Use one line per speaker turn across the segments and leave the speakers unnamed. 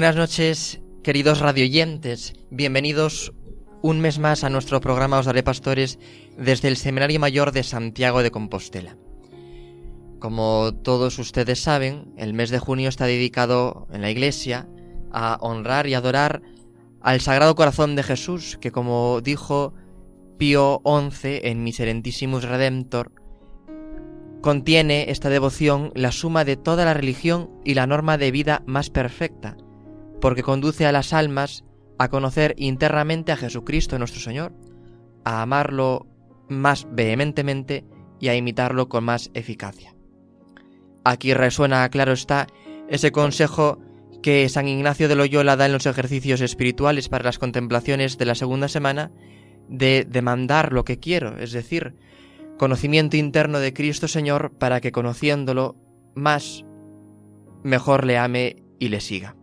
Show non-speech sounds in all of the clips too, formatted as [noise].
Buenas noches, queridos radioyentes. Bienvenidos un mes más a nuestro programa Os Daré Pastores desde el Seminario Mayor de Santiago de Compostela. Como todos ustedes saben, el mes de junio está dedicado en la Iglesia a honrar y adorar al Sagrado Corazón de Jesús, que como dijo Pío XI en Miserentissimus Redemptor, contiene esta devoción la suma de toda la religión y la norma de vida más perfecta, porque conduce a las almas a conocer internamente a Jesucristo nuestro Señor, a amarlo más vehementemente y a imitarlo con más eficacia. Aquí resuena, claro está, ese consejo que San Ignacio de Loyola da en los ejercicios espirituales para las contemplaciones de la segunda semana, de demandar lo que quiero, es decir, conocimiento interno de Cristo Señor para que conociéndolo más, mejor le ame y le siga.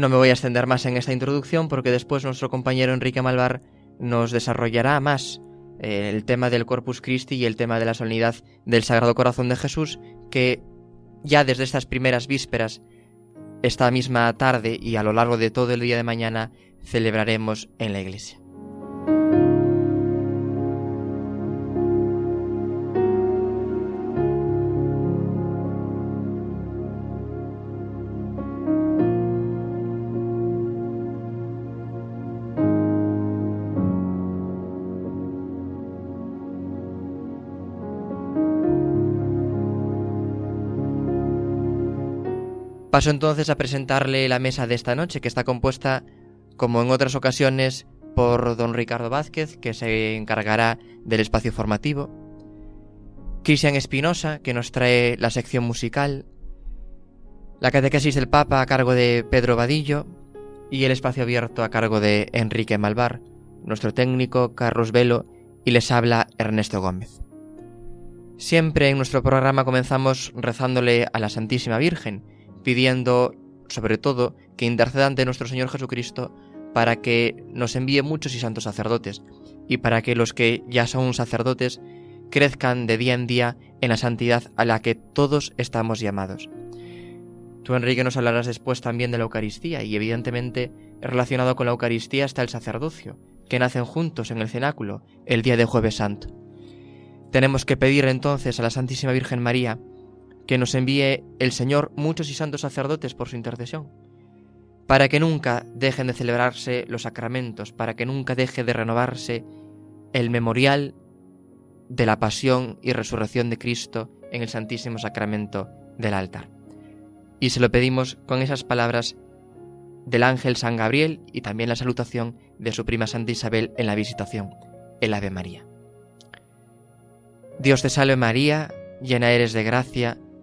No me voy a extender más en esta introducción porque después nuestro compañero Enrique Malvar nos desarrollará más eh, el tema del Corpus Christi y el tema de la solemnidad del Sagrado Corazón de Jesús, que ya desde estas primeras vísperas, esta misma tarde y a lo largo de todo el día de mañana, celebraremos en la iglesia. Paso entonces a presentarle la mesa de esta noche, que está compuesta, como en otras ocasiones, por don Ricardo Vázquez, que se encargará del espacio formativo, Cristian Espinosa, que nos trae la sección musical, la catequesis del Papa a cargo de Pedro Vadillo y el espacio abierto a cargo de Enrique Malvar, nuestro técnico Carlos Velo y les habla Ernesto Gómez. Siempre en nuestro programa comenzamos rezándole a la Santísima Virgen, pidiendo sobre todo que interceda ante nuestro Señor Jesucristo para que nos envíe muchos y santos sacerdotes y para que los que ya son sacerdotes crezcan de día en día en la santidad a la que todos estamos llamados. Tú, Enrique, nos hablarás después también de la Eucaristía y evidentemente relacionado con la Eucaristía está el sacerdocio, que nacen juntos en el cenáculo el día de jueves santo. Tenemos que pedir entonces a la Santísima Virgen María que nos envíe el Señor muchos y santos sacerdotes por su intercesión, para que nunca dejen de celebrarse los sacramentos, para que nunca deje de renovarse el memorial de la pasión y resurrección de Cristo en el Santísimo Sacramento del altar. Y se lo pedimos con esas palabras del ángel San Gabriel y también la salutación de su prima Santa Isabel en la visitación, el Ave María. Dios te salve María, llena eres de gracia,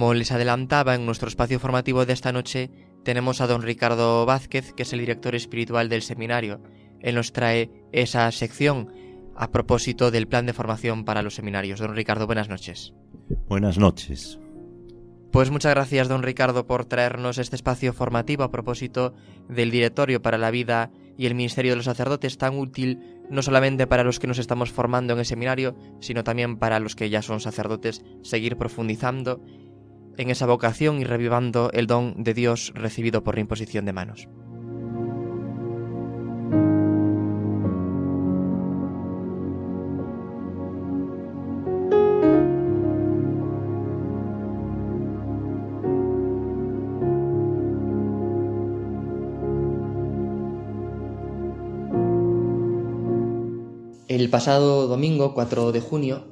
Como les adelantaba en nuestro espacio formativo de esta noche, tenemos a don Ricardo Vázquez, que es el director espiritual del seminario. Él nos trae esa sección a propósito del plan de formación para los seminarios. Don Ricardo, buenas noches.
Buenas noches.
Pues muchas gracias, don Ricardo, por traernos este espacio formativo a propósito del Directorio para la Vida y el Ministerio de los Sacerdotes, tan útil no solamente para los que nos estamos formando en el seminario, sino también para los que ya son sacerdotes, seguir profundizando en esa vocación y revivando el don de Dios recibido por la imposición de manos. El pasado domingo 4 de junio,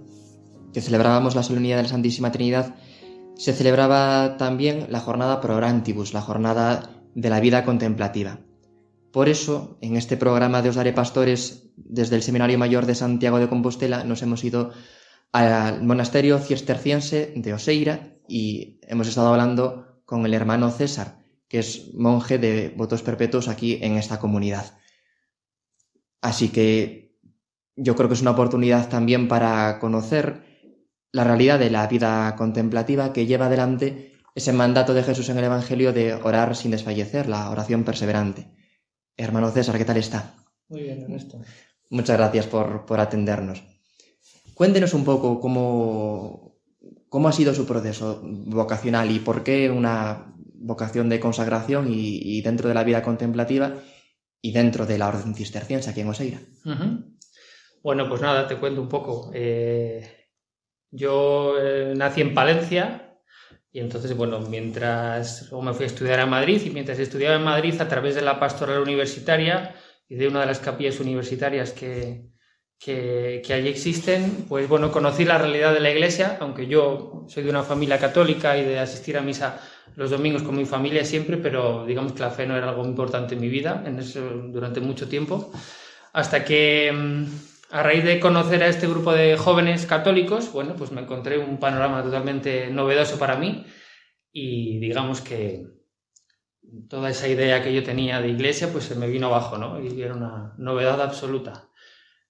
que celebrábamos la solemnidad de la Santísima Trinidad, se celebraba también la jornada Pro Orantibus, la jornada de la vida contemplativa. Por eso, en este programa de Os Daré Pastores, desde el Seminario Mayor de Santiago de Compostela, nos hemos ido al monasterio cisterciense de Oseira y hemos estado hablando con el hermano César, que es monje de votos perpetuos aquí en esta comunidad. Así que yo creo que es una oportunidad también para conocer la realidad de la vida contemplativa que lleva adelante ese mandato de Jesús en el Evangelio de orar sin desfallecer, la oración perseverante. Hermano César, ¿qué tal está?
Muy bien, Ernesto.
Muchas gracias por, atendernos. Cuéntenos un poco cómo, cómo ha sido su proceso vocacional y por qué una vocación de consagración y dentro de la vida contemplativa y dentro de la orden cisterciense aquí en Oseira.
Bueno, pues nada, te cuento un poco. Eh, yo eh, nací en Palencia y entonces, bueno, mientras luego me fui a estudiar a Madrid y mientras estudiaba en Madrid a través de la pastoral universitaria y de una de las capillas universitarias que, que, que, allí existen, pues bueno, conocí la realidad de la iglesia, aunque yo soy de una familia católica y de asistir a misa los domingos con mi familia siempre, pero digamos que la fe no era algo importante en mi vida en durante mucho tiempo, hasta que mm, a raíz de conocer a este grupo de jóvenes católicos, bueno, pues me encontré un panorama totalmente novedoso para mí y digamos que toda esa idea que yo tenía de iglesia pues se me vino abajo, ¿no? Y era una novedad absoluta.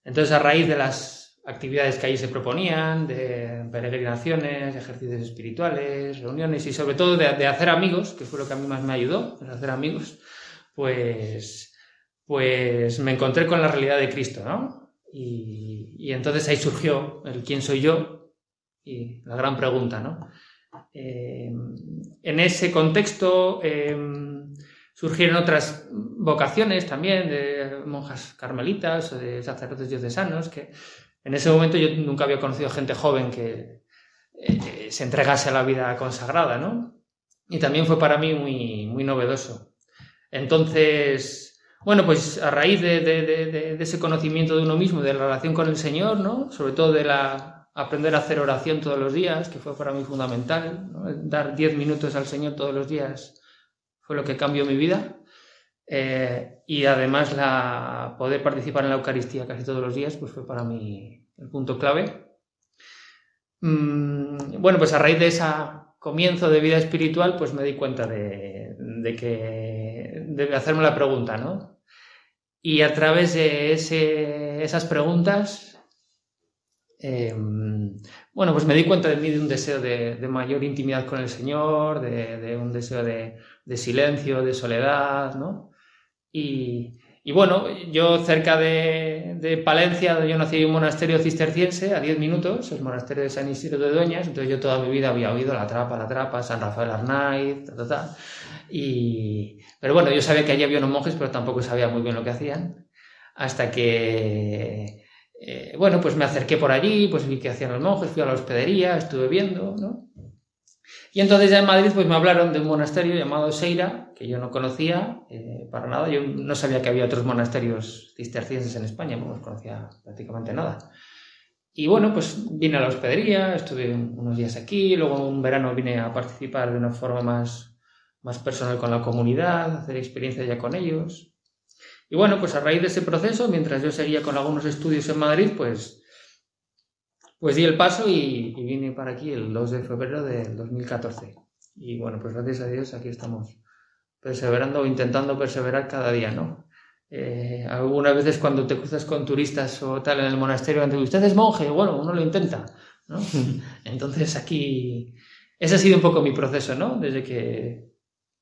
Entonces, a raíz de las actividades que allí se proponían, de peregrinaciones, ejercicios espirituales, reuniones y sobre todo de, hacer amigos, que fue lo que a mí más me ayudó, hacer amigos, pues, pues me encontré con la realidad de Cristo, ¿no? Y, entonces ahí surgió el quién soy yo y la gran pregunta, ¿no? Eh, en ese contexto, eh, Surgieron otras vocaciones también de monjas carmelitas o de sacerdotes diocesanos, que en ese momento yo nunca había conocido gente joven que eh, se entregase a la vida consagrada, ¿no? Y también fue para mí muy, muy novedoso. Entonces, bueno, pues a raíz de, ese conocimiento de uno mismo, de la relación con el Señor, ¿no? Sobre todo de aprender a hacer oración todos los días, que fue para mí fundamental, dar diez minutos al Señor todos los días fue lo que cambió mi vida. Eh, y además la, poder participar en la Eucaristía casi todos los días, pues fue para mí el punto clave. Mm, bueno, pues a raíz de ese comienzo de vida espiritual, pues me di cuenta de, que de hacerme la pregunta, ¿no? Y a través de esas preguntas, em, bueno, pues me di cuenta de mí de un deseo de, mayor intimidad con el Señor, de un deseo de, de silencio, de soledad, ¿no? Y, bueno, yo cerca de, Palencia, yo nací en un monasterio cisterciense a 10 minutos, el monasterio de San Isidro de Doñas, entonces yo toda mi vida había oído la trapa, la trapa, San Rafael Arnaiz, ta, ta, ta. Y, pero bueno, yo sabía que allí había unos monjes, pero tampoco sabía muy bien lo que hacían, hasta que, eh, bueno, pues me acerqué por allí, pues vi que hacían los monjes, fui a la hospedería, estuve viendo, ¿no? Y entonces ya en Madrid pues me hablaron de un monasterio llamado Seira, que yo no conocía eh, para nada. Yo no sabía que había otros monasterios cistercienses en España, no conocía prácticamente nada. Y bueno, pues vine a la hospedería, estuve unos días aquí, luego un verano vine a participar de una forma más, más personal con la comunidad, hacer experiencia ya con ellos. Y bueno, pues a raíz de ese proceso, mientras yo seguía con algunos estudios en Madrid, pues pues di el paso y, vine para aquí el 2 de febrero del 2014. Y bueno, pues gracias a Dios aquí estamos perseverando o intentando perseverar cada día, ¿no? Eh, algunas veces cuando te cruzas con turistas o tal en el monasterio, usted es monje, bueno, uno lo intenta, ¿no? [laughs] Entonces aquí, ese ha sido un poco mi proceso, ¿no? Desde que,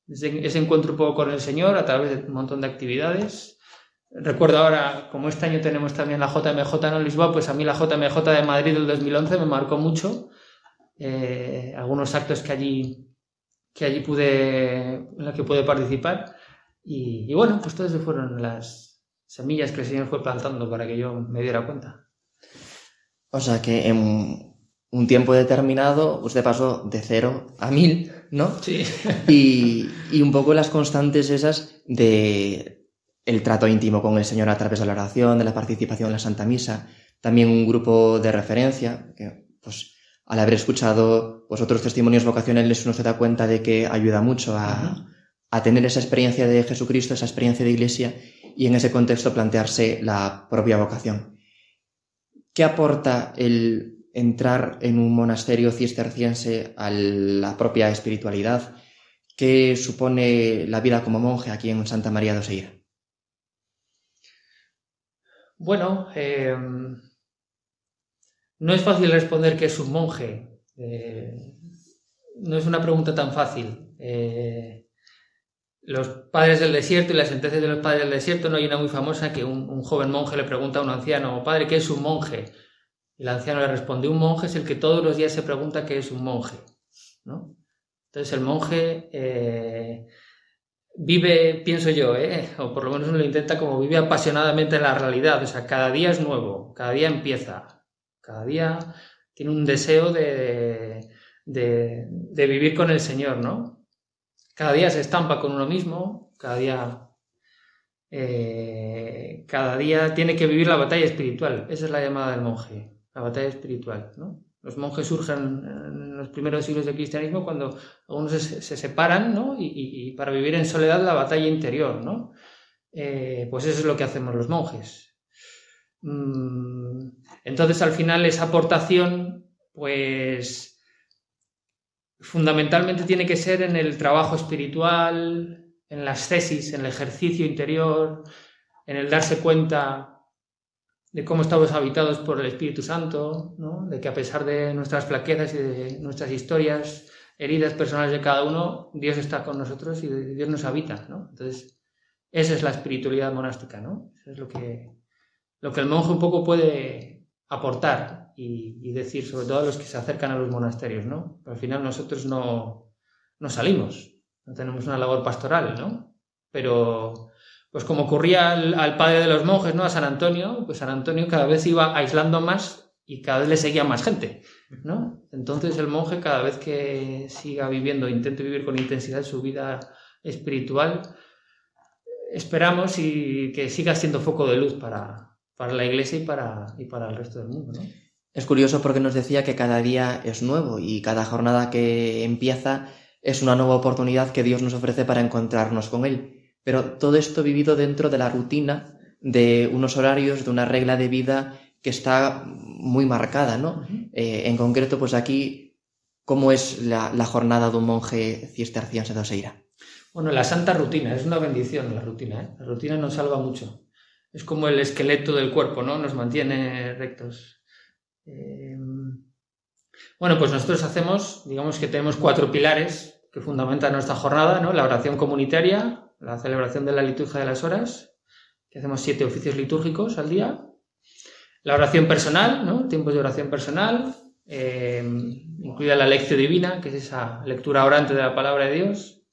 desde ese encuentro un poco con el Señor a través de un montón de actividades, Recuerdo ahora, como este año tenemos también la JMJ en Lisboa, pues a mí la JMJ de Madrid del 2011 me marcó mucho. Eh, algunos actos que allí, que allí pude, en los que pude participar. Y, bueno, pues todas fueron las semillas que el Señor fue plantando para que yo me diera cuenta.
O sea que en un tiempo determinado usted pasó de cero a mil, ¿no?
Sí.
Y, y un poco las constantes esas de el trato íntimo con el Señor a través de la oración, de la participación en la Santa Misa, también un grupo de referencia, que pues al haber escuchado pues, otros testimonios vocacionales uno se da cuenta de que ayuda mucho a, a tener esa experiencia de Jesucristo, esa experiencia de iglesia y en ese contexto plantearse la propia vocación. ¿Qué aporta el entrar en un monasterio cisterciense a la propia espiritualidad? ¿Qué supone la vida como monje aquí en Santa María de Oseira?
Bueno, em, no es fácil responder que es un monje. Eh, no es una pregunta tan fácil. Eh, los padres del desierto y las sentencias de los padres del desierto, no hay una muy famosa que un, joven monje le pregunta a un anciano, padre, ¿qué es un monje? Y el anciano le responde, un monje es el que todos los días se pregunta qué es un monje. ¿no? Entonces el monje eh, vive, pienso yo, ¿eh? o por lo menos lo intenta como vive apasionadamente en la realidad, o sea, cada día es nuevo, cada día empieza, cada día tiene un deseo de, de, de vivir con el Señor, ¿no? Cada día se estampa con uno mismo, cada día, eh, cada día tiene que vivir la batalla espiritual. Esa es la llamada del monje, la batalla espiritual. ¿no? Los monjes surgen en los primeros siglos del cristianismo cuando algunos se, separan ¿no? y, para vivir en soledad la batalla interior. ¿no? Eh, pues eso es lo que hacemos los monjes. Mm, entonces al final esa aportación pues fundamentalmente tiene que ser en el trabajo espiritual, en las tesis, en el ejercicio interior, en el darse cuenta de cómo estamos habitados por el Espíritu Santo, de que a pesar de nuestras flaquezas y de nuestras historias, heridas personales de cada uno, Dios está con nosotros y Dios nos habita. Entonces, esa es la espiritualidad monástica, ¿no? Eso es lo que, lo que el monje un poco puede aportar y, decir, sobre todo a los que se acercan a los monasterios, ¿no? al final nosotros no, no salimos, no tenemos una labor pastoral, ¿no? Pero, pues como ocurría al, padre de los monjes, ¿no? A San Antonio, pues San Antonio cada vez iba aislando más y cada vez le seguía más gente, ¿no? Entonces el monje cada vez que siga viviendo, intente vivir con intensidad su vida espiritual, esperamos y que siga siendo foco de luz para, para la iglesia y para, y para el resto del mundo.
Es curioso porque nos decía que cada día es nuevo y cada jornada que empieza es una nueva oportunidad que Dios nos ofrece para encontrarnos con Él. Pero todo esto vivido dentro de la rutina, de unos horarios, de una regla de vida que está muy marcada, ¿no? Eh, en concreto, pues aquí, ¿cómo es la, jornada de un monje cisterciense de Oseira?
Bueno, la santa rutina, es una bendición la rutina, ¿eh? La rutina nos salva mucho. Es como el esqueleto del cuerpo, ¿no? Nos mantiene rectos. Em, bueno, pues nosotros hacemos, digamos que tenemos cuatro pilares que fundamentan nuestra jornada, ¿no? La oración comunitaria, la celebración de la liturgia de las horas, que hacemos siete oficios litúrgicos al día, la oración personal, ¿no? Tiempos de oración personal, em, incluida la lección divina, que es esa lectura orante de la palabra de Dios,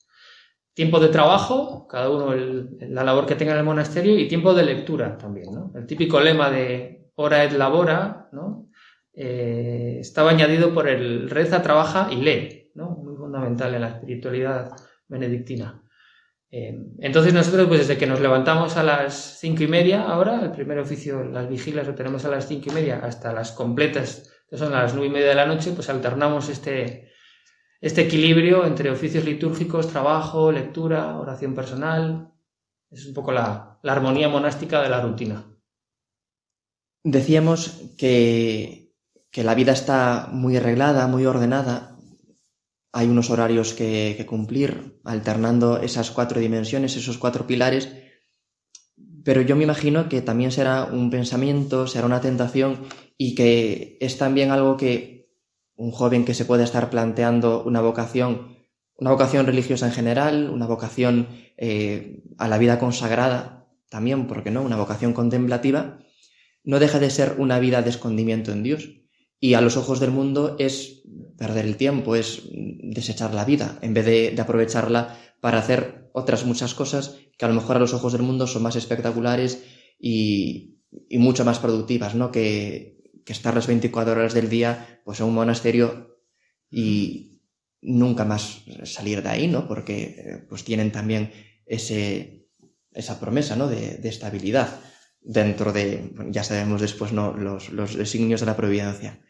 tiempo de trabajo, cada uno la labor que tenga en el monasterio, y tiempo de lectura también, ¿no? El típico lema de hora et labora, ¿no? Eh, estaba añadido por el reza, trabaja y lee, ¿no? muy fundamental en la espiritualidad benedictina. Eh, entonces nosotros, pues desde que nos levantamos a las cinco y media, ahora, el primer oficio, las vigilas lo tenemos a las cinco y media, hasta las completas, que son a las nueve y media de la noche, pues alternamos este, este equilibrio entre oficios litúrgicos, trabajo, lectura, oración personal. Es un poco la armonía monástica de la rutina.
Decíamos que que la vida está muy arreglada, muy ordenada. Hay unos horarios que, cumplir, alternando esas cuatro dimensiones, esos cuatro pilares. Pero yo me imagino que también será un pensamiento, será una tentación y que es también algo que un joven que se puede estar planteando una vocación, una vocación religiosa en general, una vocación eh, a la vida consagrada, también, porque no? Una vocación contemplativa, no deja de ser una vida de escondimiento en Dios y a los ojos del mundo es perder el tiempo, es desechar la vida, en vez de, aprovecharla para hacer otras muchas cosas que a lo mejor a los ojos del mundo son más espectaculares y, mucho más productivas, ¿no? Que, estar las 24 horas del día pues en un monasterio y nunca más salir de ahí, ¿no? Porque pues tienen también ese, esa promesa ¿no? de, estabilidad dentro de, ya sabemos después, ¿no? los, los designios de la providencia.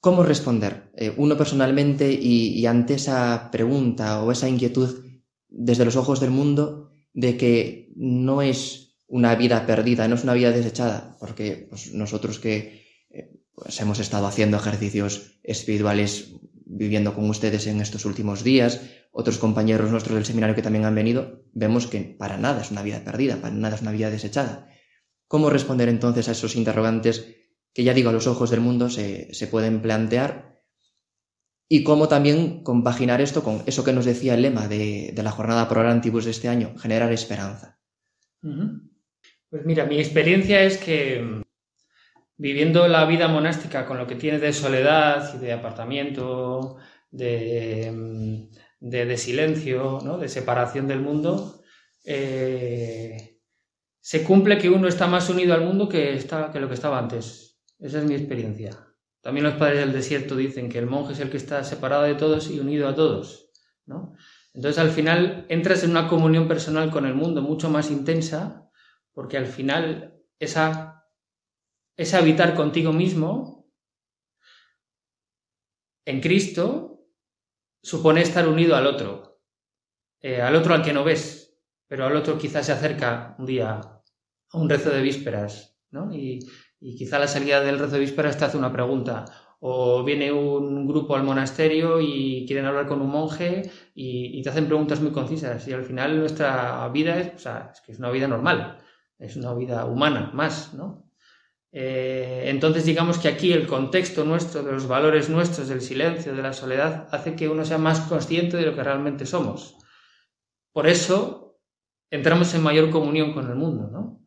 ¿Cómo responder? Eh, uno personalmente y, ante esa pregunta o esa inquietud desde los ojos del mundo de que no es una vida perdida, no es una vida desechada, porque pues, nosotros que eh, pues, hemos estado haciendo ejercicios espirituales viviendo con ustedes en estos últimos días, otros compañeros nuestros del seminario que también han venido, vemos que para nada es una vida perdida, para nada es una vida desechada. ¿Cómo responder entonces a esos interrogantes que ya digo a los ojos del mundo se, pueden plantear? Y cómo también compaginar esto con eso que nos decía el lema de, la jornada Pro Antibus de este año, generar esperanza.
Pues mira, mi experiencia es que viviendo la vida monástica con lo que tiene de soledad y de apartamiento, de, de, silencio, ¿no? de separación del mundo, eh, se cumple que uno está más unido al mundo que, está, que lo que estaba antes. Esa es mi experiencia. También los padres del desierto dicen que el monje es el que está separado de todos y unido a todos. ¿no? Entonces al final entras en una comunión personal con el mundo mucho más intensa porque al final esa es habitar contigo mismo en Cristo, supone estar unido al otro, eh, al otro al que no ves, pero al otro quizás se acerca un día a un rezo de vísperas, ¿no? Y, quizá a la salida del rezo de vísperas te hace una pregunta, o viene un grupo al monasterio y quieren hablar con un monje y, te hacen preguntas muy concisas, y al final nuestra vida es, es que es una vida normal, es una vida humana más, ¿no? Eh, entonces digamos que aquí el contexto nuestro, de los valores nuestros, del silencio, de la soledad, hace que uno sea más consciente de lo que realmente somos. Por eso entramos en mayor comunión con el mundo, ¿no?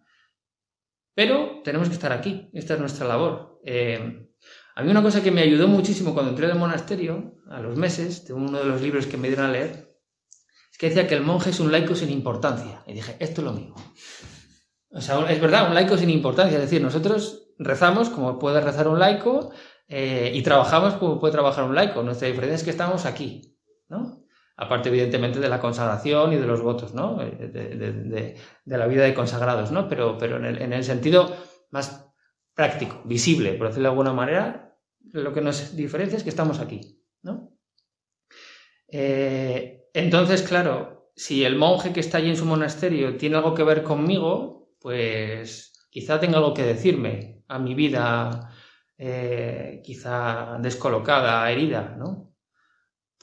Pero tenemos que estar aquí, esta es nuestra labor. Eh, a mí una cosa que me ayudó muchísimo cuando entré del monasterio, a los meses, de uno de los libros que me dieron a leer, es que decía que el monje es un laico sin importancia. Y dije, esto es lo mismo. O sea, es verdad, un laico sin importancia. Es decir, nosotros rezamos como puede rezar un laico eh, y trabajamos como puede trabajar un laico. Nuestra diferencia es que estamos aquí, ¿no? Aparte, evidentemente, de la consagración y de los votos, ¿no? Eh, de, la vida de consagrados, ¿no? Pero, en, el, sentido más práctico, visible, por decirlo de alguna manera, lo que nos diferencia es que estamos aquí, ¿no? Eh, entonces, claro, si el monje que está allí en su monasterio tiene algo que ver conmigo, pues quizá tenga algo que decirme a mi vida eh, quizá descolocada, herida, ¿no?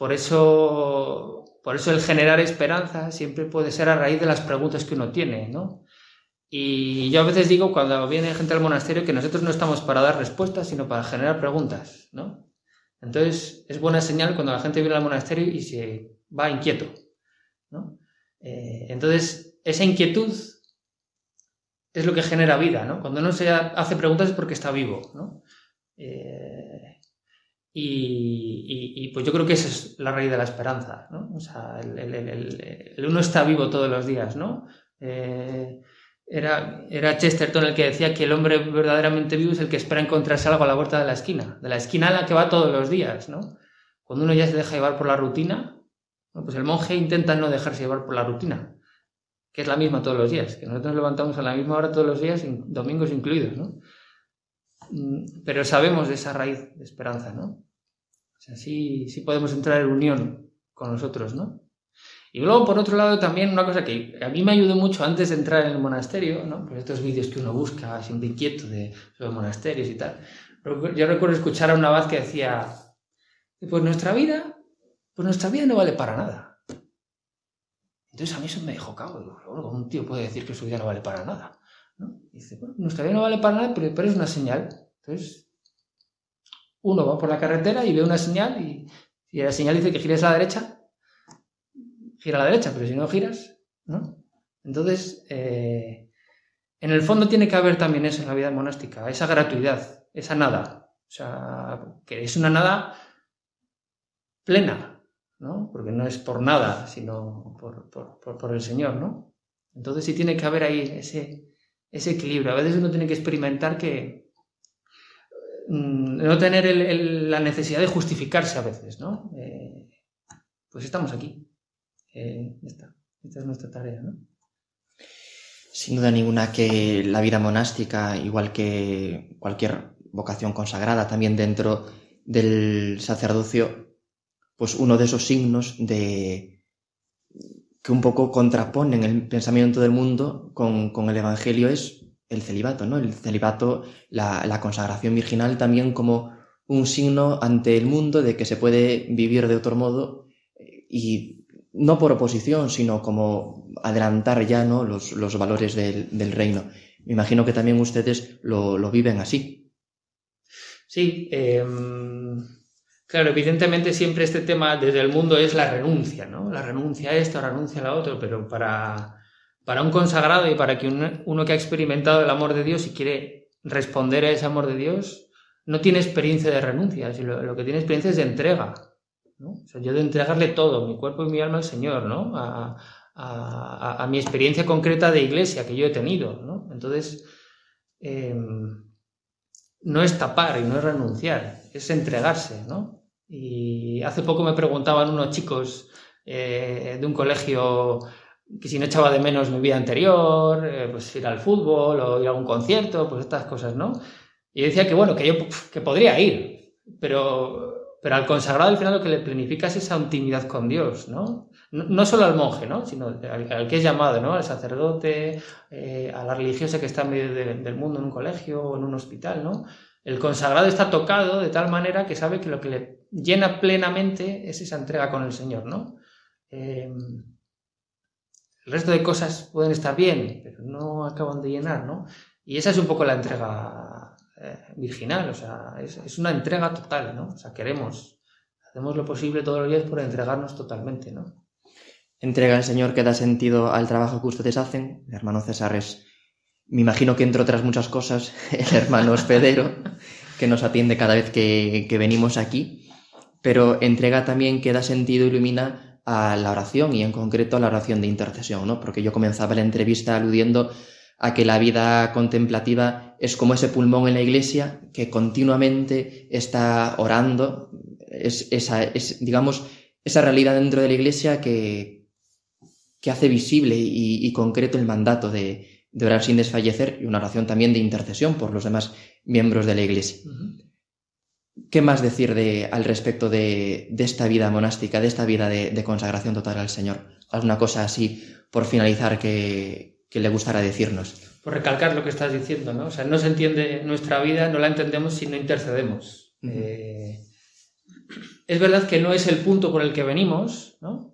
Por eso, por eso el generar esperanza siempre puede ser a raíz de las preguntas que uno tiene, ¿no? Y yo a veces digo cuando viene gente al monasterio que nosotros no estamos para dar respuestas, sino para generar preguntas, ¿no? Entonces es buena señal cuando la gente viene al monasterio y se va inquieto, ¿no? Eh, entonces esa inquietud es lo que genera vida, ¿no? Cuando uno se hace preguntas es porque está vivo, ¿no? Eh, y, pues yo creo que esa es la raíz de la esperanza, ¿no? O sea, el, uno está vivo todos los días, ¿no? Eh, era, era, Chesterton el que decía que el hombre verdaderamente vivo es el que espera encontrarse algo a la puerta de la esquina, de la esquina a la que va todos los días, ¿no? Cuando uno ya se deja llevar por la rutina, pues el monje intenta no dejarse llevar por la rutina, que es la misma todos los días, que nosotros nos levantamos a la misma hora todos los días, domingos incluidos, ¿no? Mm, pero sabemos de esa raíz de esperanza, ¿no? O sea, sí, sí podemos entrar en unión con nosotros, ¿no? Y luego, por otro lado, también una cosa que a mí me ayudó mucho antes de entrar en el monasterio, ¿no? Por estos vídeos que uno busca, siempre inquieto de, sobre monasterios y tal. Yo recuerdo escuchar a una abad que decía, pues nuestra vida, pues nuestra vida no vale para nada. Entonces a mí eso me dejó cago. un tío puede decir que su vida no vale para nada. ¿No? dice, bueno, nuestra vida no vale para nada, pero, es una señal. Entonces, uno va por la carretera y ve una señal y la señal dice que gires a la derecha, gira a la derecha, pero si no giras, ¿no? Entonces, eh, en el fondo tiene que haber también eso en la vida monástica, esa gratuidad, esa nada. O sea, que es una nada plena, ¿no? Porque no es por nada, sino por, el Señor, ¿no? Entonces sí tiene que haber ahí ese, ese equilibrio. A veces uno tiene que experimentar que mm, no tener la necesidad de justificarse a veces, ¿no? Eh, pues estamos aquí. Eh, esta, esta es nuestra tarea, ¿no?
Sin duda ninguna que la vida monástica, igual que cualquier vocación consagrada también dentro del sacerdocio, pues uno de esos signos de que un poco contraponen el pensamiento del mundo con, con el Evangelio es el celibato, ¿no? El celibato, la, consagración virginal también como un signo ante el mundo de que se puede vivir de otro modo y no por oposición, sino como adelantar ya ¿no? los, los valores del, del, reino. Me imagino que también ustedes lo, lo viven así.
Sí, eh, claro, evidentemente siempre este tema desde el mundo es la renuncia, ¿no? La renuncia a esto, la renuncia a lo otro, pero para, para un consagrado y para que uno, que ha experimentado el amor de Dios y quiere responder a ese amor de Dios, no tiene experiencia de renuncia, lo, lo que tiene experiencia es de entrega. ¿no? O sea, yo de entregarle todo, mi cuerpo y mi alma al Señor, ¿no? A, mi experiencia concreta de iglesia que yo he tenido, ¿no? Entonces, eh, no es tapar y no es renunciar, es entregarse, ¿no? Y hace poco me preguntaban unos chicos eh, de un colegio que si no echaba de menos mi vida anterior, eh, pues ir al fútbol o ir a un concierto, pues estas cosas, ¿no? Y decía que bueno, que yo que podría ir, pero pero al consagrado al final lo que le planifica es esa intimidad con Dios, ¿no? No, solo al monje, ¿no? Sino al, que es llamado, ¿no? Al sacerdote, eh, a la religiosa que está en medio de, del mundo en un colegio o en un hospital, ¿no? El consagrado está tocado de tal manera que sabe que lo que le llena plenamente es esa entrega con el Señor, ¿no? Eh, el resto de cosas pueden estar bien, pero no acaban de llenar, ¿no? Y esa es un poco la entrega eh, virginal, o sea, es, es, una entrega total, ¿no? O sea, queremos, hacemos lo posible todos los días por entregarnos totalmente, ¿no?
Entrega al Señor que da sentido al trabajo que ustedes hacen. El hermano César es, me imagino que entre otras muchas cosas, [laughs] el hermano hospedero, que nos atiende cada vez que, que venimos aquí, pero entrega también que da sentido, ilumina a la oración y en concreto a la oración de intercesión, ¿no? Porque yo comenzaba la entrevista aludiendo a que la vida contemplativa es como ese pulmón en la iglesia que continuamente está orando, es, esa, es digamos, esa realidad dentro de la iglesia que, que hace visible y, concreto el mandato de, de, orar sin desfallecer y una oración también de intercesión por los demás miembros de la iglesia. Uh -huh. ¿Qué más decir de, al respecto de, de, esta vida monástica, de esta vida de, de consagración total al Señor? ¿Alguna cosa así por finalizar que, que le gustará decirnos.
Por recalcar lo que estás diciendo, ¿no? O sea, no se entiende nuestra vida, no la entendemos si no intercedemos. Uh -huh. eh, es verdad que no es el punto por el que venimos, ¿no?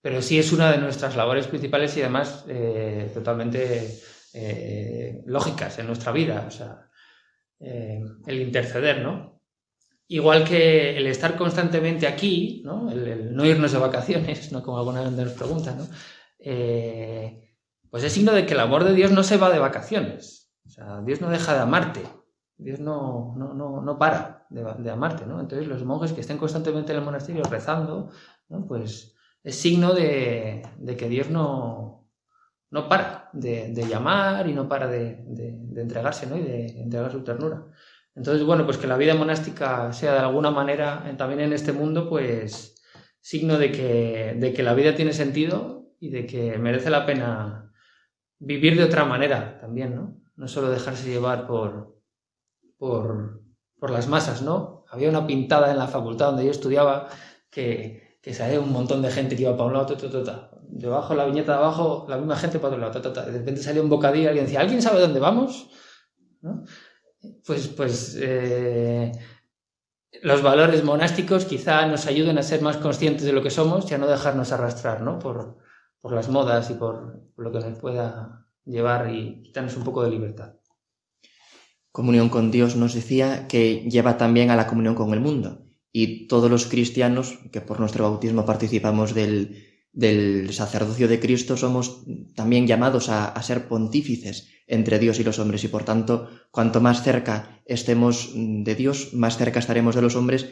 Pero sí es una de nuestras labores principales y además eh, totalmente eh, lógicas en nuestra vida, o sea, eh, el interceder, ¿no? Igual que el estar constantemente aquí, ¿no? El, no irnos de vacaciones, ¿no? Como alguna vez nos preguntan, ¿no? Pues es signo de que el amor de Dios no se va de vacaciones. O sea, Dios no deja de amarte. Dios no, no, no, no para de, de, amarte, ¿no? Entonces los monjes que estén constantemente en el monasterio rezando, ¿no? Pues es signo de, que Dios no, no para de, de, llamar y no para de, de, entregarse, ¿no? Y de entregar su ternura. Entonces, bueno, pues que la vida monástica sea de alguna manera, también en este mundo, pues signo de que, de que la vida tiene sentido y de que merece la pena vivir de otra manera también, ¿no? No solo dejarse llevar por, por, por las masas, ¿no? Había una pintada en la facultad donde yo estudiaba que, que salía un montón de gente que iba para un lado, ta, ta, ta, debajo, la viñeta de abajo, la misma gente para otro lado, de repente salía un bocadillo y alguien decía, ¿alguien sabe dónde vamos? Pues, pues eh, los valores monásticos quizá nos ayuden a ser más conscientes de lo que somos y a no dejarnos arrastrar, ¿no? Por, por las modas y por, por lo que nos pueda llevar y quitarnos un poco de libertad.
Comunión con Dios nos decía que lleva también a la comunión con el mundo. Y todos los cristianos que por nuestro bautismo participamos del, del sacerdocio de Cristo somos también llamados a, a, ser pontífices entre Dios y los hombres y por tanto cuanto más cerca estemos de Dios, más cerca estaremos de los hombres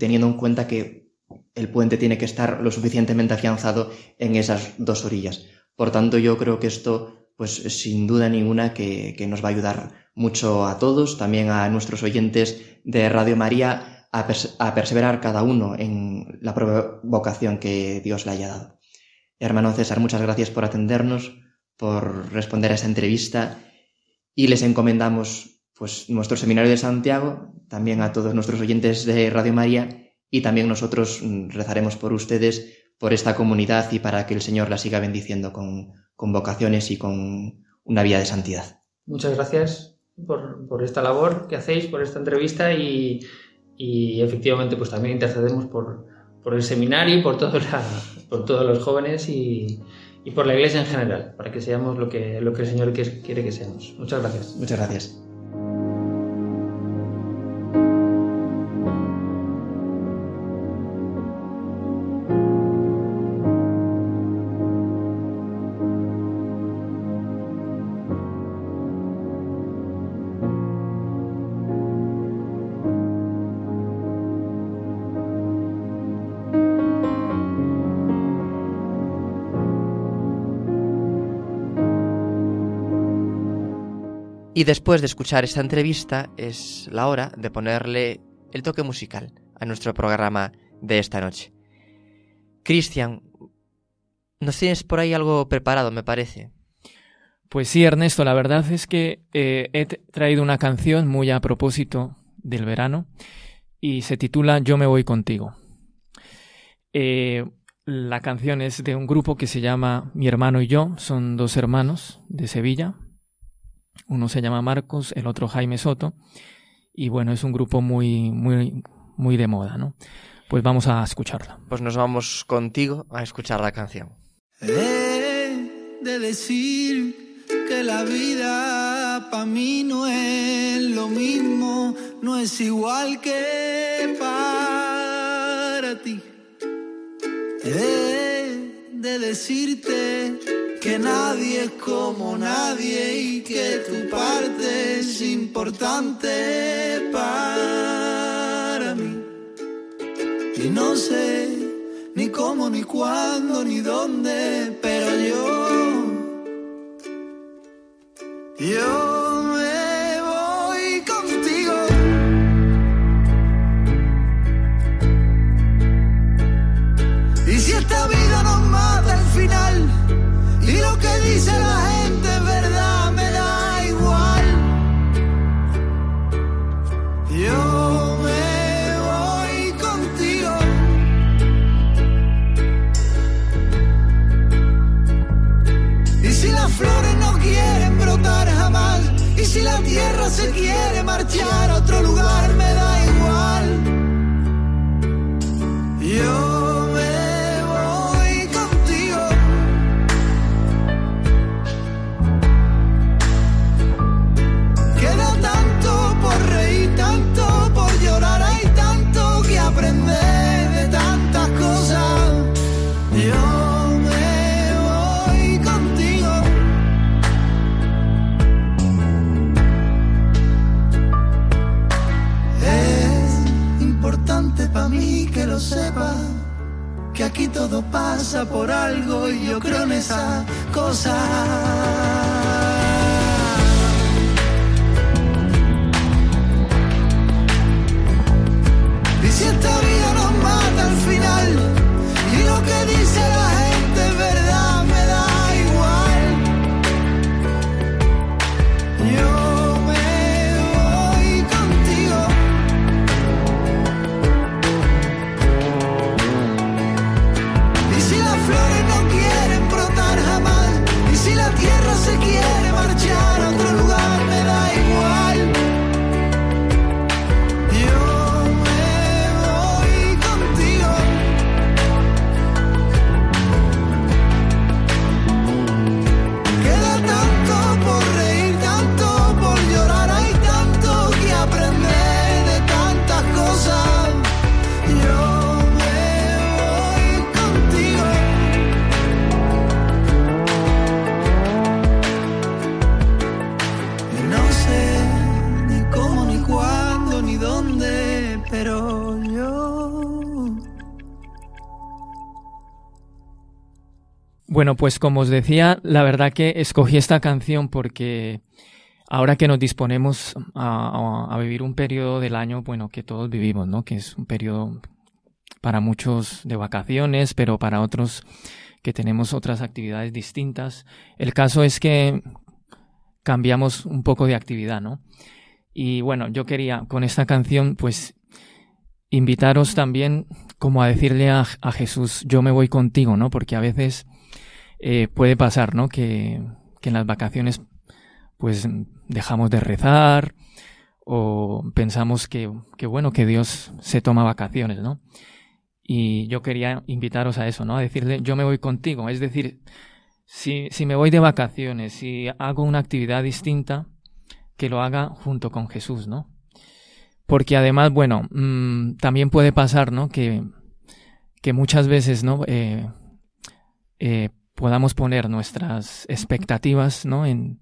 teniendo en cuenta que el puente tiene que estar lo suficientemente afianzado en esas dos orillas. Por tanto, yo creo que esto, pues sin duda ninguna, que, que nos va a ayudar mucho a todos, también a nuestros oyentes de Radio María, a, pers a perseverar cada uno en la vocación que Dios le haya dado. Hermano César, muchas gracias por atendernos, por responder a esta entrevista y les encomendamos pues nuestro seminario de Santiago, también a todos nuestros oyentes de Radio María y también nosotros mm, rezaremos por ustedes, por esta comunidad y para que el Señor la siga bendiciendo con, con vocaciones y con una vida de santidad.
Muchas gracias por, por esta labor que hacéis, por esta entrevista y, y efectivamente pues también intercedemos por, por el seminario por, la, por todos los jóvenes y, y, por la iglesia en general, para que seamos lo que, lo que el Señor quiere que seamos. Muchas gracias.
Muchas gracias. Y después de escuchar esta entrevista es la hora de ponerle el toque musical a nuestro programa de esta noche. Cristian, ¿nos tienes por ahí algo preparado, me parece?
Pues sí, Ernesto, la verdad es que eh, he traído una canción muy a propósito del verano y se titula Yo me voy contigo. Eh, la canción es de un grupo que se llama Mi hermano y yo, son dos hermanos de Sevilla, uno se llama Marcos, el otro Jaime Soto. Y bueno, es un grupo muy, muy, muy de moda, ¿no? Pues vamos a escucharla.
Pues nos vamos contigo a escuchar la canción.
He de decir que la vida para mí no es lo mismo, no es igual que para ti. He de decirte que nadie es como nadie y que tu parte es importante para mí. Y no sé ni cómo, ni cuándo, ni dónde, pero yo, yo tierra se quiere
Bueno, pues como os decía, la verdad que escogí esta canción porque ahora que nos disponemos a, a- a vivir un periodo del año, bueno, que todos vivimos, ¿no? Que es un periodo para muchos de vacaciones, pero para otros que tenemos otras actividades distintas. El caso es que cambiamos un poco de actividad, ¿no? Y bueno, yo quería con esta canción, pues, invitaros también como a decirle a, Jesús, yo me voy contigo, ¿no? Porque a veces eh, puede pasar, ¿no? Que, que en las vacaciones, pues, dejamos de rezar o pensamos que, que, bueno, que Dios se toma vacaciones, ¿no? Y yo quería invitaros a eso, ¿no? A decirle, yo me voy contigo. Es decir, si, si me voy de vacaciones, si hago una actividad distinta, que lo haga junto con Jesús, ¿no? Porque además, bueno, mm, también puede pasar, ¿no? Que, que muchas veces, ¿no? Eh, eh, podamos poner nuestras expectativas, ¿no? En,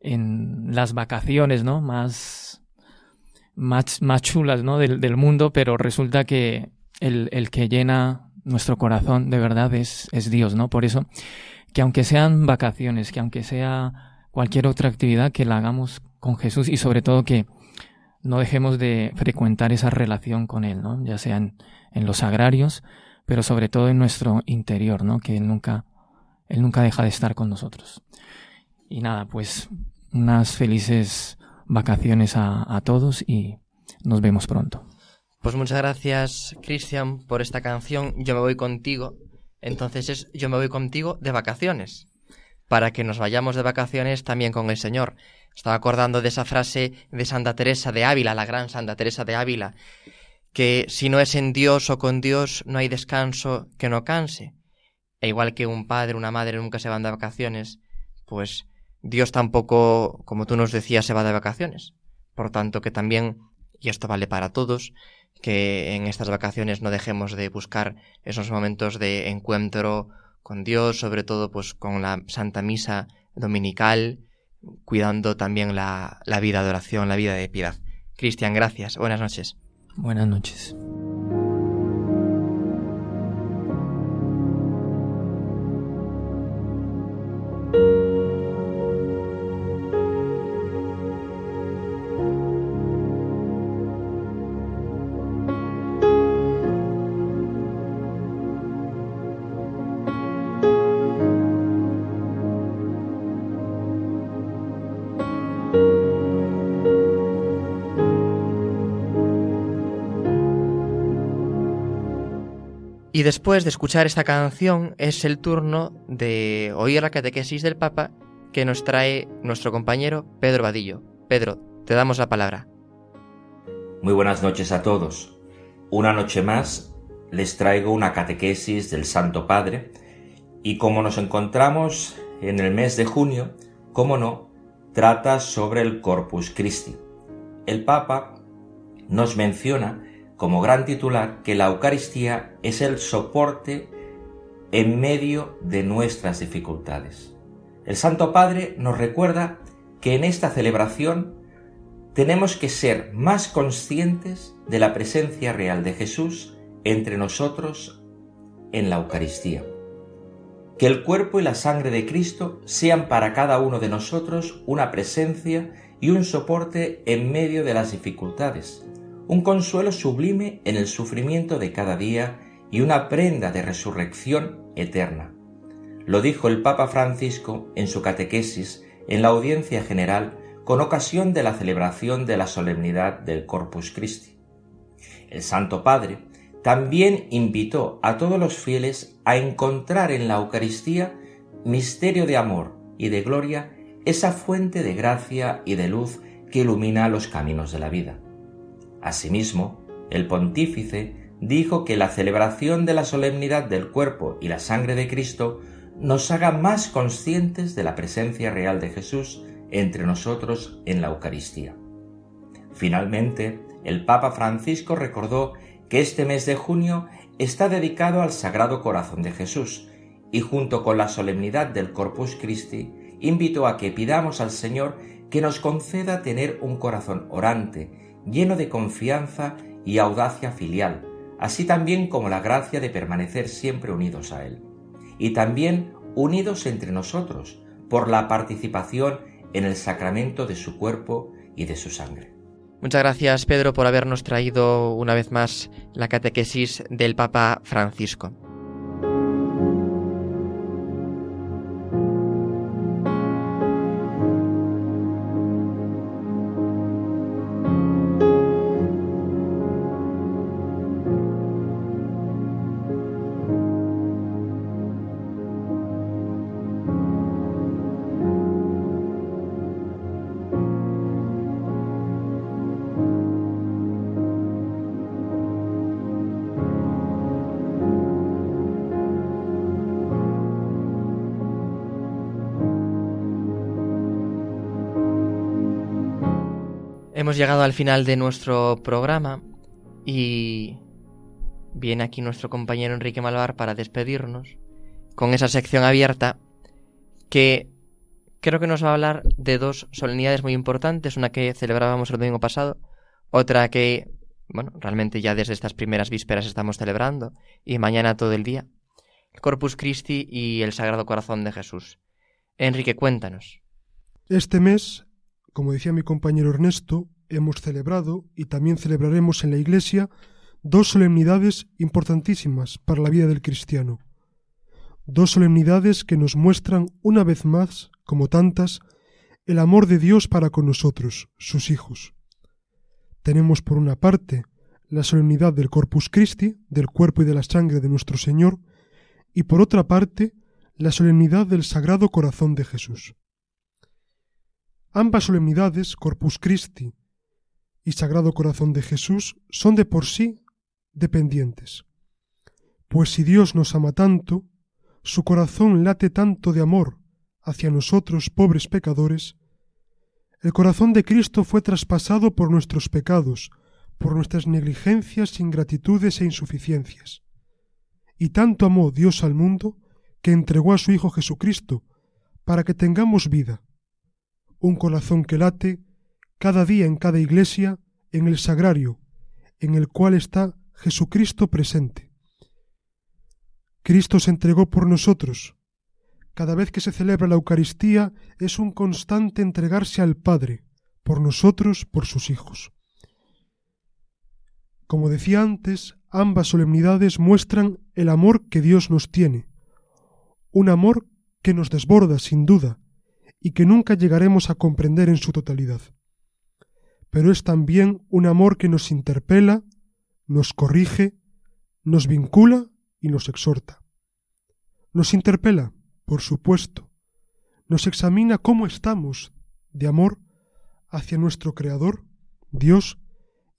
en las vacaciones, ¿no? Más, más, más chulas, ¿no? Del, del mundo, pero resulta que el, el que llena nuestro corazón de verdad es, es Dios, ¿no? Por eso, que aunque sean vacaciones, que aunque sea cualquier otra actividad, que la hagamos con Jesús y sobre todo que no dejemos de frecuentar esa relación con Él, ¿no? Ya sea en, los agrarios, pero sobre todo en nuestro interior, ¿no? Que Él nunca, Él nunca deja de estar con nosotros. Y nada, pues unas felices vacaciones a, a todos y nos vemos pronto.
Pues muchas gracias, Cristian, por esta canción. Yo me voy contigo. Entonces es Yo me voy contigo de vacaciones. Para que nos vayamos de vacaciones también con el Señor. Estaba acordando de esa frase de Santa Teresa de Ávila, la gran Santa Teresa de Ávila, que si no es en Dios o con Dios no hay descanso que no canse. E igual que un padre, una madre nunca se van de vacaciones, pues Dios tampoco, como tú nos decías, se va de vacaciones. Por tanto, que también, y esto vale para todos, que en estas vacaciones no dejemos de buscar esos momentos de encuentro con Dios, sobre todo pues con la Santa Misa dominical, cuidando también la, vida de oración, la vida de piedad. Cristian, gracias. Buenas noches.
Buenas noches.
Después de escuchar esta canción es el turno de oír la catequesis del Papa que nos trae nuestro compañero Pedro Vadillo. Pedro, te damos la palabra.
Muy buenas noches a todos. Una noche más les traigo una catequesis del Santo Padre y como nos encontramos en el mes de junio, como no, trata sobre el Corpus Christi. El Papa nos menciona como gran titular que la Eucaristía es el soporte en medio de nuestras dificultades. El Santo Padre nos recuerda que en esta celebración tenemos que ser más conscientes de la presencia real de Jesús entre nosotros en la Eucaristía. Que el cuerpo y la sangre de Cristo sean para cada uno de nosotros una presencia y un soporte en medio de las dificultades, un consuelo sublime en el sufrimiento de cada día y una prenda de resurrección eterna. Lo dijo el Papa Francisco en su catequesis en la audiencia general con ocasión de la celebración de la solemnidad del Corpus Christi. El Santo Padre también invitó a todos los fieles a encontrar en la Eucaristía misterio de amor y de gloria, esa fuente de gracia y de luz que ilumina los caminos de la vida. Asimismo, el pontífice dijo que la celebración de la solemnidad del cuerpo y la sangre de Cristo nos haga más conscientes de la presencia real de Jesús entre nosotros en la Eucaristía. Finalmente, el Papa Francisco recordó que este mes de junio está dedicado al Sagrado Corazón de Jesús y junto con la solemnidad del Corpus Christi invitó a que pidamos al Señor que nos conceda tener un corazón orante lleno de confianza y audacia filial, así también como la gracia de permanecer siempre unidos a Él, y también unidos entre nosotros por la participación en el sacramento de su cuerpo y de su sangre.
Muchas gracias Pedro por habernos traído una vez más la catequesis del Papa Francisco. Hemos llegado al final de nuestro programa y viene aquí nuestro compañero Enrique Malvar para despedirnos con esa sección abierta que creo que nos va a hablar de dos solemnidades muy importantes, una que celebrábamos el domingo pasado, otra que, bueno, realmente ya desde estas primeras vísperas estamos celebrando y mañana todo el día, el Corpus Christi y el Sagrado Corazón de Jesús. Enrique, cuéntanos.
Este mes, como decía mi compañero Ernesto, hemos celebrado y también celebraremos en la Iglesia dos solemnidades importantísimas para la vida del cristiano. Dos solemnidades que nos muestran una vez más, como tantas, el amor de Dios para con nosotros, sus hijos. Tenemos por una parte la solemnidad del Corpus Christi, del cuerpo y de la sangre de nuestro Señor, y por otra parte la solemnidad del Sagrado Corazón de Jesús. Ambas solemnidades, Corpus Christi y Sagrado Corazón de Jesús, son de por sí dependientes. Pues si Dios nos ama tanto, su corazón late tanto de amor hacia nosotros pobres pecadores, el corazón de Cristo fue traspasado por nuestros pecados, por nuestras negligencias, ingratitudes e insuficiencias. Y tanto amó Dios al mundo que entregó a su Hijo Jesucristo para que tengamos vida, un corazón que late cada día en cada iglesia, en el sagrario, en el cual está Jesucristo presente. Cristo se entregó por nosotros. Cada vez que se celebra la Eucaristía es un constante entregarse al Padre, por nosotros, por sus hijos. Como decía antes, ambas solemnidades muestran el amor que Dios nos tiene, un amor que nos desborda sin duda, y que nunca llegaremos a comprender en su totalidad. Pero es también un amor que nos interpela, nos corrige, nos vincula y nos exhorta. Nos interpela, por supuesto, nos examina cómo estamos de amor hacia nuestro Creador, Dios,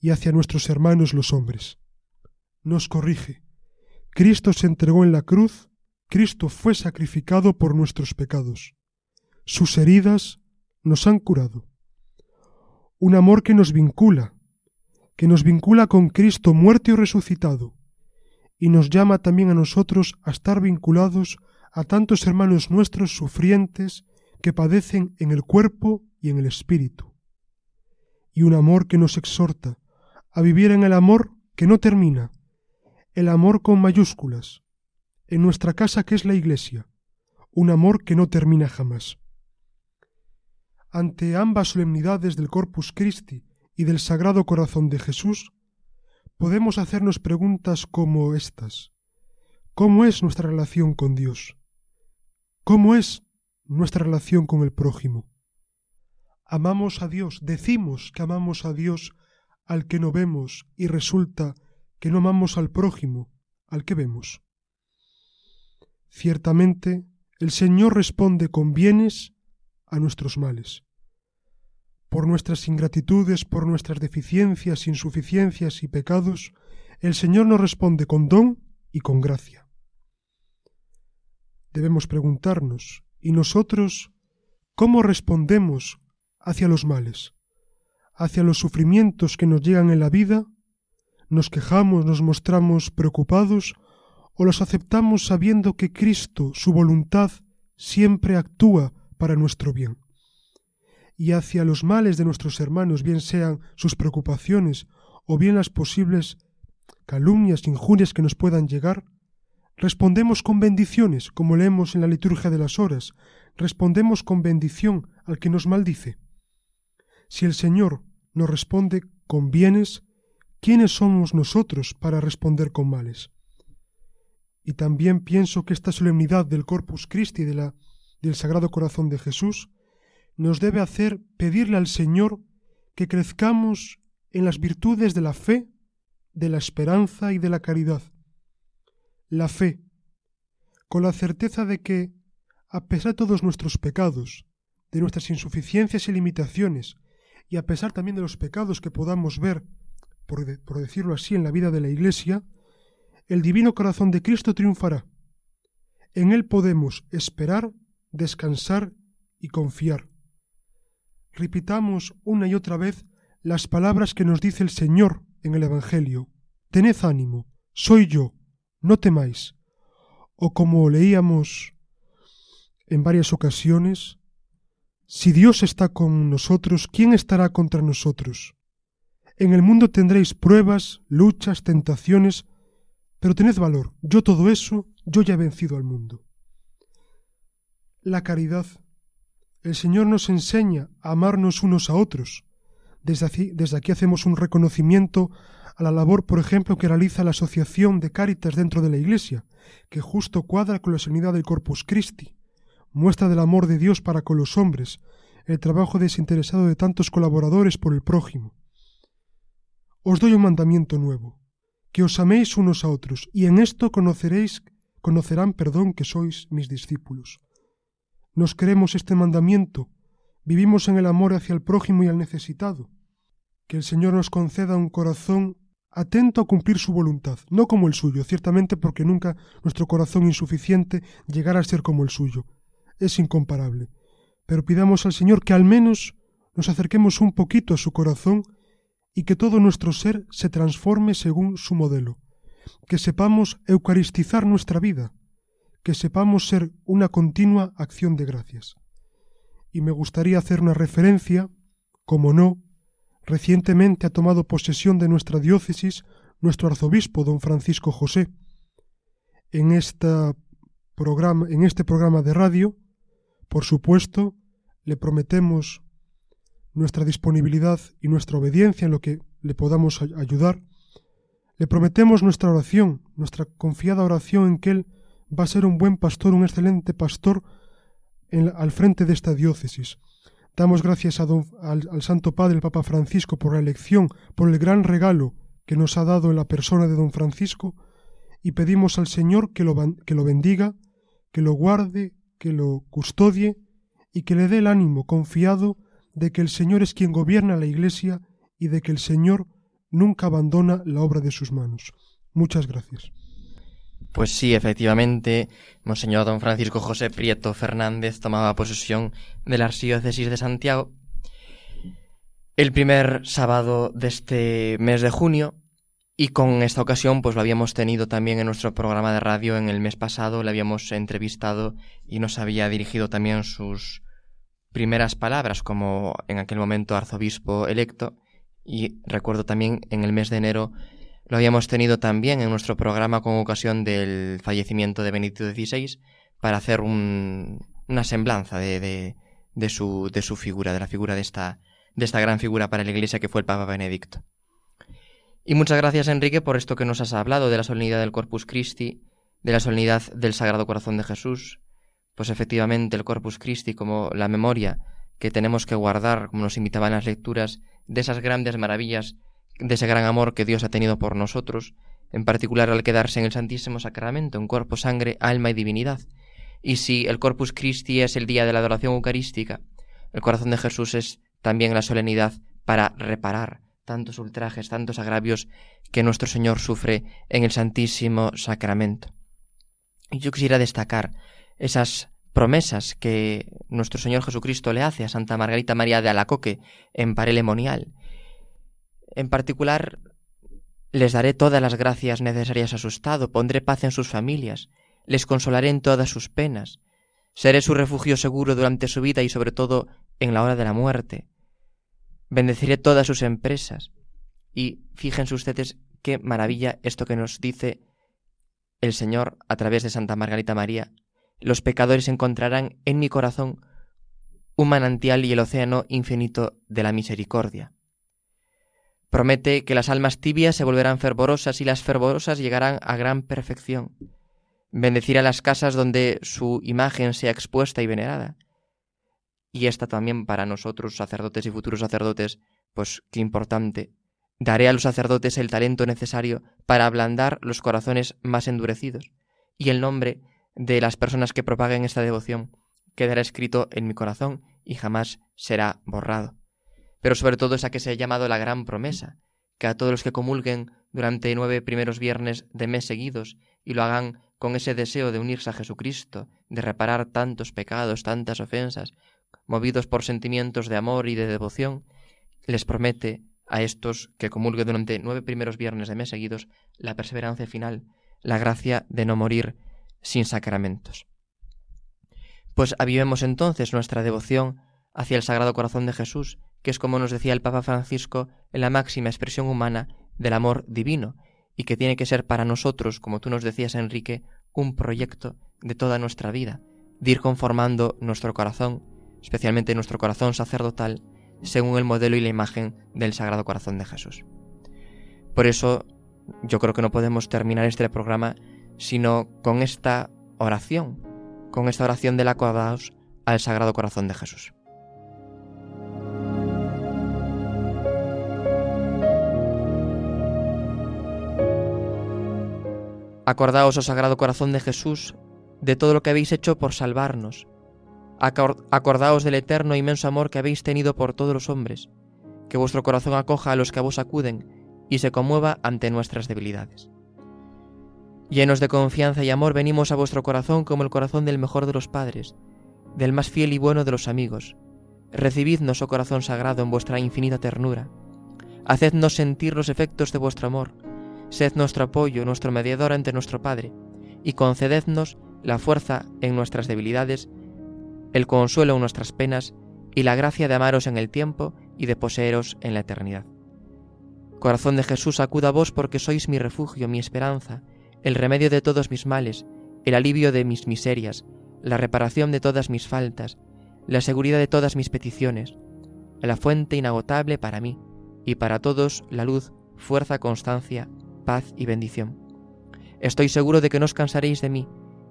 y hacia nuestros hermanos los hombres. Nos corrige. Cristo se entregó en la cruz, Cristo fue sacrificado por nuestros pecados. Sus heridas nos han curado. Un amor que nos vincula, que nos vincula con Cristo muerto y resucitado, y nos llama también a nosotros a estar vinculados a tantos hermanos nuestros sufrientes que padecen en el cuerpo y en el espíritu. Y un amor que nos exhorta a vivir en el amor que no termina, el amor con mayúsculas, en nuestra casa que es la Iglesia, un amor que no termina jamás ante ambas solemnidades del Corpus Christi y del Sagrado Corazón de Jesús, podemos hacernos preguntas como estas. ¿Cómo es nuestra relación con Dios? ¿Cómo es nuestra relación con el prójimo? Amamos a Dios, decimos que amamos a Dios al que no vemos y resulta que no amamos al prójimo, al que vemos. Ciertamente, el Señor responde con bienes a nuestros males. Por nuestras ingratitudes, por nuestras deficiencias, insuficiencias y pecados, el Señor nos responde con don y con gracia. Debemos preguntarnos, ¿y nosotros cómo respondemos hacia los males, hacia los sufrimientos que nos llegan en la vida? ¿Nos quejamos, nos mostramos preocupados o los aceptamos sabiendo que Cristo, su voluntad, siempre actúa para nuestro bien. Y hacia los males de nuestros hermanos, bien sean sus preocupaciones o bien las posibles calumnias, injurias que nos puedan llegar, respondemos con bendiciones, como leemos en la liturgia de las horas, respondemos con bendición al que nos maldice. Si el Señor nos responde con bienes, ¿quiénes somos nosotros para responder con males? Y también pienso que esta solemnidad del Corpus Christi de la del Sagrado Corazón de Jesús, nos debe hacer pedirle al Señor que crezcamos en las virtudes de la fe, de la esperanza y de la caridad. La fe, con la certeza de que, a pesar de todos nuestros pecados, de nuestras insuficiencias y limitaciones, y a pesar también de los pecados que podamos ver, por, por decirlo así, en la vida de la Iglesia, el divino corazón de Cristo triunfará. En él podemos esperar descansar y confiar. Repitamos una y otra vez las palabras que nos dice el Señor en el Evangelio. Tened ánimo, soy yo, no temáis. O como leíamos en varias ocasiones, si Dios está con nosotros, ¿quién estará contra nosotros? En el mundo tendréis pruebas, luchas, tentaciones, pero tened valor, yo todo eso, yo ya he vencido al mundo. La caridad. El Señor nos enseña a amarnos unos a otros. Desde aquí, hacemos un reconocimiento a la labor, por ejemplo, que realiza la Asociación de Cáritas dentro de la Iglesia, que justo cuadra con la sanidad del Corpus Christi muestra del amor de Dios para con los hombres, el trabajo desinteresado de tantos colaboradores por el prójimo. Os doy un mandamiento nuevo, que os améis unos a otros, y en esto conoceréis, conocerán, perdón, que sois mis discípulos. Nos creemos este mandamiento, vivimos en el amor hacia el prójimo y al necesitado. Que el Señor nos conceda un corazón atento a cumplir su voluntad, no como el suyo, ciertamente porque nunca nuestro corazón insuficiente llegará a ser como el suyo, es incomparable. Pero pidamos al Señor que al menos nos acerquemos un poquito a su corazón y que todo nuestro ser se transforme según su modelo, que sepamos eucaristizar nuestra vida, que sepamos ser una continua acción de gracias. Y me gustaría hacer una referencia, como no, recientemente ha tomado posesión de nuestra diócesis nuestro arzobispo don Francisco José. En, esta programa, en este programa de radio por supuesto, le prometemos nuestra disponibilidad y nuestra obediencia en lo que le podamos ayudar. Le prometemos nuestra oración, nuestra confiada oración en que Él va a ser un buen pastor, un excelente pastor al frente de esta diócesis. Damos gracias al, al, Santo Padre, el Papa Francisco, por la elección, por el gran regalo que nos ha dado en la persona de don Francisco, y pedimos al Señor que lo, que lo bendiga, que lo guarde, que lo custodie y que le dé el ánimo confiado de que el Señor es quien gobierna la Iglesia y de que el Señor nunca abandona la obra de sus manos. Muchas gracias.
Pues sí, efectivamente, Monseñor don Francisco José Prieto Fernández tomaba posesión de la Archidiócesis de Santiago el primer sábado de este mes de junio y con esta ocasión, pues lo habíamos tenido también en nuestro programa de radio en el mes pasado, le habíamos entrevistado y nos había dirigido también sus primeras palabras como en aquel momento arzobispo electo. Y recuerdo también en el mes de enero lo habíamos tenido también en nuestro programa con ocasión del fallecimiento de Benito XVI para hacer un, una semblanza de su figura, de la figura de esta, de esta gran figura para la Iglesia que fue el Papa Benedicto. Y muchas gracias, Enrique, por esto que nos has hablado de la solemnidad del Corpus Christi, de la solemnidad del Sagrado Corazón de Jesús. Pues efectivamente, el Corpus Christi, como la memoria que tenemos que guardar, como nos invitaban las lecturas, de esas grandes maravillas, de ese gran amor que Dios ha tenido por nosotros, en particular al quedarse en el Santísimo Sacramento, en cuerpo, sangre, alma y divinidad. Y si el Corpus Christi es el día de la adoración eucarística, el corazón de Jesús es también la solemnidad para reparar, tantos ultrajes, tantos agravios que nuestro Señor sufre en el Santísimo Sacramento. Y yo quisiera destacar esas promesas que nuestro Señor Jesucristo le hace a Santa Margarita María de Alacoque en Parelemonial. En particular, les daré todas las gracias necesarias a su estado, pondré paz en sus familias, les consolaré en todas sus penas, seré su refugio seguro durante su vida y sobre todo en la hora de la muerte. Bendeciré todas sus empresas. Y fíjense ustedes qué maravilla esto que nos dice el Señor a través de Santa Margarita María. Los pecadores encontrarán en mi corazón un manantial y el océano infinito de la misericordia. Promete que las almas tibias se volverán fervorosas y las fervorosas llegarán a gran perfección. Bendecirá las casas donde su imagen sea expuesta y venerada y esta también para nosotros, sacerdotes y futuros sacerdotes, pues qué importante. Daré a los sacerdotes el talento necesario para ablandar los corazones más endurecidos, y el nombre de las personas que propaguen esta devoción quedará escrito en mi corazón y jamás será borrado. Pero sobre todo esa que se ha llamado la gran promesa, que a todos los que comulguen durante nueve primeros viernes de mes seguidos y lo hagan con ese deseo de unirse a Jesucristo, de reparar tantos pecados, tantas ofensas, movidos por sentimientos de amor y de devoción, les promete a estos que comulguen durante nueve primeros viernes de mes seguidos la perseverancia final, la gracia de no morir sin sacramentos. Pues avivemos entonces nuestra devoción hacia el Sagrado Corazón de Jesús, que es como nos decía el Papa Francisco, en la máxima expresión humana del amor divino, y que tiene que ser para nosotros, como tú nos decías, Enrique, un proyecto de toda nuestra vida, de ir conformando nuestro corazón, especialmente nuestro corazón sacerdotal, según el modelo y la imagen del Sagrado Corazón de Jesús. Por eso yo creo que no podemos terminar este programa sino con esta oración, con esta oración de la al Sagrado Corazón de Jesús. Acordaos, oh Sagrado Corazón de Jesús, de todo lo que habéis hecho por salvarnos. Acordaos del eterno e inmenso amor que habéis tenido por todos los hombres, que vuestro corazón acoja a los que a vos acuden y se conmueva ante nuestras debilidades. Llenos de confianza y amor venimos a vuestro corazón como el corazón del mejor de los padres, del más fiel y bueno de los amigos. Recibidnos, oh corazón sagrado, en vuestra infinita ternura. Hacednos sentir los efectos de vuestro amor Sed nuestro apoyo, nuestro mediador ante nuestro Padre, y concedednos la fuerza en nuestras debilidades, el consuelo en nuestras penas, y la gracia de amaros en el tiempo y de poseeros en la eternidad. Corazón de Jesús, acuda a vos porque sois mi refugio, mi esperanza, el remedio de todos mis males, el alivio de mis miserias, la reparación de todas mis faltas, la seguridad de todas mis peticiones, la fuente inagotable para mí, y para todos la luz, fuerza, constancia, paz y bendición. Estoy seguro de que no os cansaréis de mí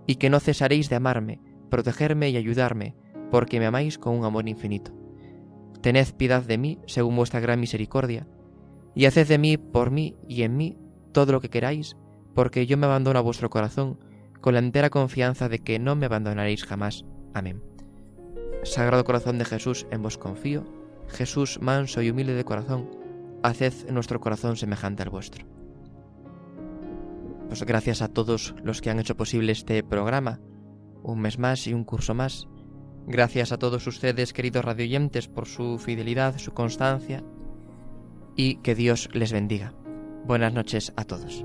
y que no cesaréis de amarme, protegerme y ayudarme, porque me amáis con un amor infinito. Tened piedad de mí según vuestra gran misericordia, y haced de mí, por mí y en mí, todo lo que queráis, porque yo me abandono a vuestro corazón, con la entera confianza de que no me abandonaréis jamás. Amén. Sagrado corazón de Jesús, en vos confío. Jesús, manso y humilde de corazón, haced nuestro corazón semejante al vuestro. Pues gracias a todos los que han hecho posible este programa, un mes más y un curso más. Gracias a todos ustedes, queridos radioyentes, por su fidelidad, su constancia y que Dios les bendiga. Buenas noches a todos.